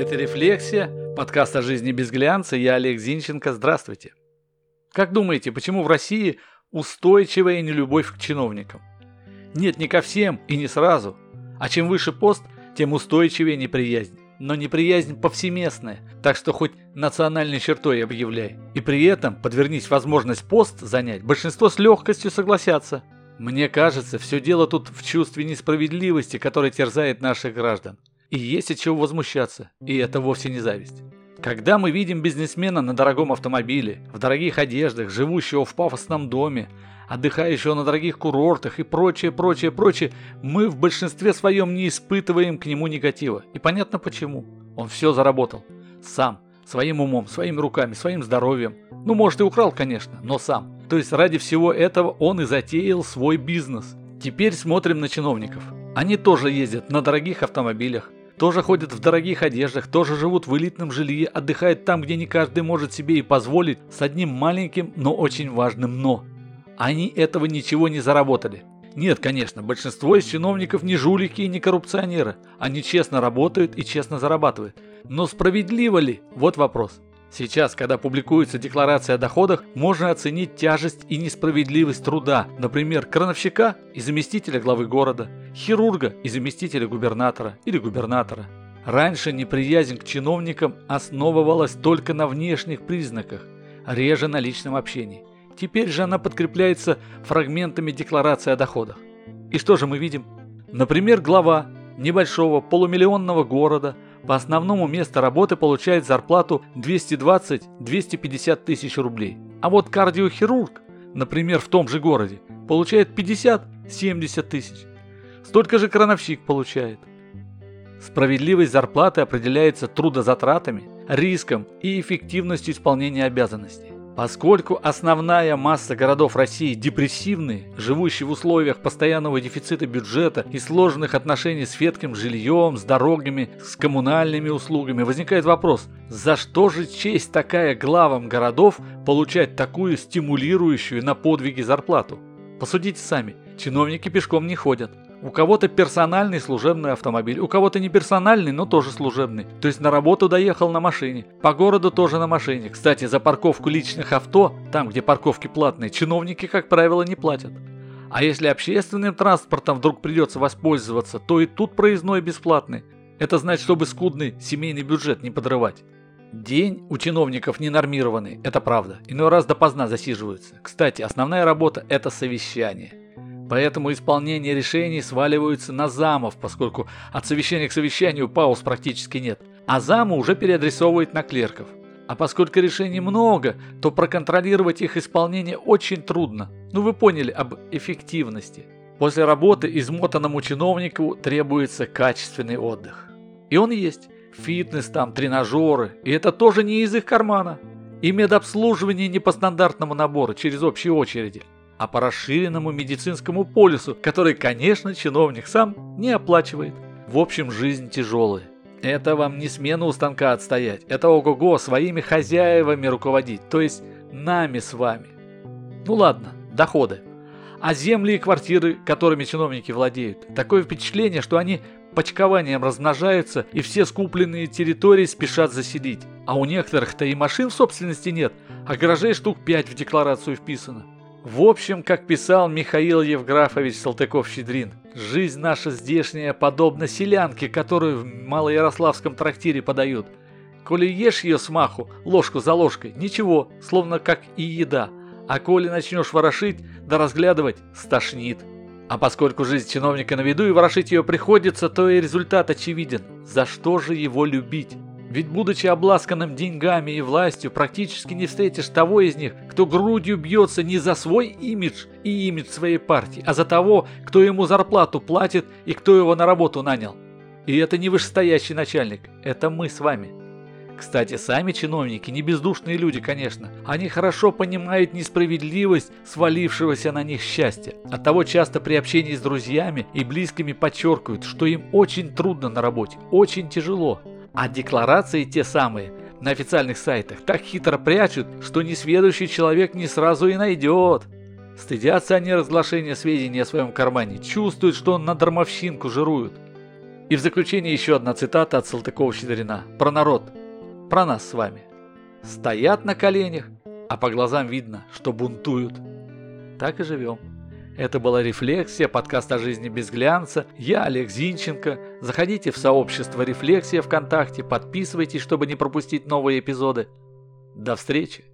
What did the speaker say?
Это «Рефлексия», подкаст о жизни без глянца. Я Олег Зинченко. Здравствуйте. Как думаете, почему в России устойчивая нелюбовь к чиновникам? Нет, не ко всем и не сразу. А чем выше пост, тем устойчивее неприязнь. Но неприязнь повсеместная, так что хоть национальной чертой объявляй. И при этом подвернись возможность пост занять, большинство с легкостью согласятся. Мне кажется, все дело тут в чувстве несправедливости, которое терзает наших граждан. И есть от чего возмущаться, и это вовсе не зависть. Когда мы видим бизнесмена на дорогом автомобиле, в дорогих одеждах, живущего в пафосном доме, отдыхающего на дорогих курортах и прочее, прочее, прочее, мы в большинстве своем не испытываем к нему негатива. И понятно почему. Он все заработал. Сам. Своим умом, своими руками, своим здоровьем. Ну, может и украл, конечно, но сам. То есть ради всего этого он и затеял свой бизнес. Теперь смотрим на чиновников. Они тоже ездят на дорогих автомобилях, тоже ходят в дорогих одеждах, тоже живут в элитном жилье, отдыхают там, где не каждый может себе и позволить, с одним маленьким, но очень важным «но». Они этого ничего не заработали. Нет, конечно, большинство из чиновников не жулики и не коррупционеры. Они честно работают и честно зарабатывают. Но справедливо ли? Вот вопрос. Сейчас, когда публикуется декларация о доходах, можно оценить тяжесть и несправедливость труда, например, крановщика и заместителя главы города, хирурга и заместителя губернатора или губернатора. Раньше неприязнь к чиновникам основывалась только на внешних признаках, реже на личном общении. Теперь же она подкрепляется фрагментами декларации о доходах. И что же мы видим? Например, глава небольшого полумиллионного города – по основному место работы получает зарплату 220-250 тысяч рублей. А вот кардиохирург, например, в том же городе, получает 50-70 тысяч. Столько же крановщик получает. Справедливость зарплаты определяется трудозатратами, риском и эффективностью исполнения обязанностей. Поскольку основная масса городов России депрессивные, живущие в условиях постоянного дефицита бюджета и сложных отношений с ветким жильем, с дорогами, с коммунальными услугами, возникает вопрос, за что же честь такая главам городов получать такую стимулирующую на подвиги зарплату? Посудите сами, чиновники пешком не ходят. У кого-то персональный служебный автомобиль, у кого-то не персональный, но тоже служебный. То есть на работу доехал на машине, по городу тоже на машине. Кстати, за парковку личных авто, там где парковки платные, чиновники, как правило, не платят. А если общественным транспортом вдруг придется воспользоваться, то и тут проездной бесплатный. Это значит, чтобы скудный семейный бюджет не подрывать. День у чиновников не нормированный, это правда. Иной раз допоздна засиживаются. Кстати, основная работа – это совещание. Поэтому исполнение решений сваливаются на замов, поскольку от совещания к совещанию пауз практически нет. А замы уже переадресовывают на клерков. А поскольку решений много, то проконтролировать их исполнение очень трудно. Ну вы поняли об эффективности. После работы измотанному чиновнику требуется качественный отдых. И он есть. Фитнес там, тренажеры. И это тоже не из их кармана. И медобслуживание не по стандартному набору, через общие очереди, а по расширенному медицинскому полису, который, конечно, чиновник сам не оплачивает. В общем, жизнь тяжелая. Это вам не смену у станка отстоять, это ого-го своими хозяевами руководить, то есть нами с вами. Ну ладно, доходы. А земли и квартиры, которыми чиновники владеют, такое впечатление, что они почкованием размножаются и все скупленные территории спешат заселить. А у некоторых-то и машин в собственности нет, а гаражей штук 5 в декларацию вписано. В общем, как писал Михаил Евграфович Салтыков-Щедрин, жизнь наша здешняя подобна селянке, которую в Малоярославском трактире подают. Коли ешь ее смаху, ложку за ложкой, ничего, словно как и еда. А коли начнешь ворошить, да разглядывать, стошнит. А поскольку жизнь чиновника на виду и ворошить ее приходится, то и результат очевиден. За что же его любить? Ведь будучи обласканным деньгами и властью, практически не встретишь того из них, кто грудью бьется не за свой имидж и имидж своей партии, а за того, кто ему зарплату платит и кто его на работу нанял. И это не вышестоящий начальник, это мы с вами. Кстати, сами чиновники, не бездушные люди, конечно, они хорошо понимают несправедливость свалившегося на них счастья. Оттого часто при общении с друзьями и близкими подчеркивают, что им очень трудно на работе, очень тяжело. А декларации те самые на официальных сайтах так хитро прячут, что несведущий человек не сразу и найдет. Стыдятся они разглашения сведений о своем кармане, чувствуют, что он на дармовщинку жируют. И в заключение еще одна цитата от Салтыкова-Щедрина. Про народ. Про нас с вами. Стоят на коленях, а по глазам видно, что бунтуют. Так и живем. Это была «Рефлексия», подкаст о жизни без глянца. Я Олег Зинченко. Заходите в сообщество «Рефлексия» ВКонтакте, подписывайтесь, чтобы не пропустить новые эпизоды. До встречи!